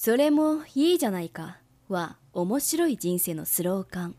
それもいいじゃないかは面白い人生のスローカン。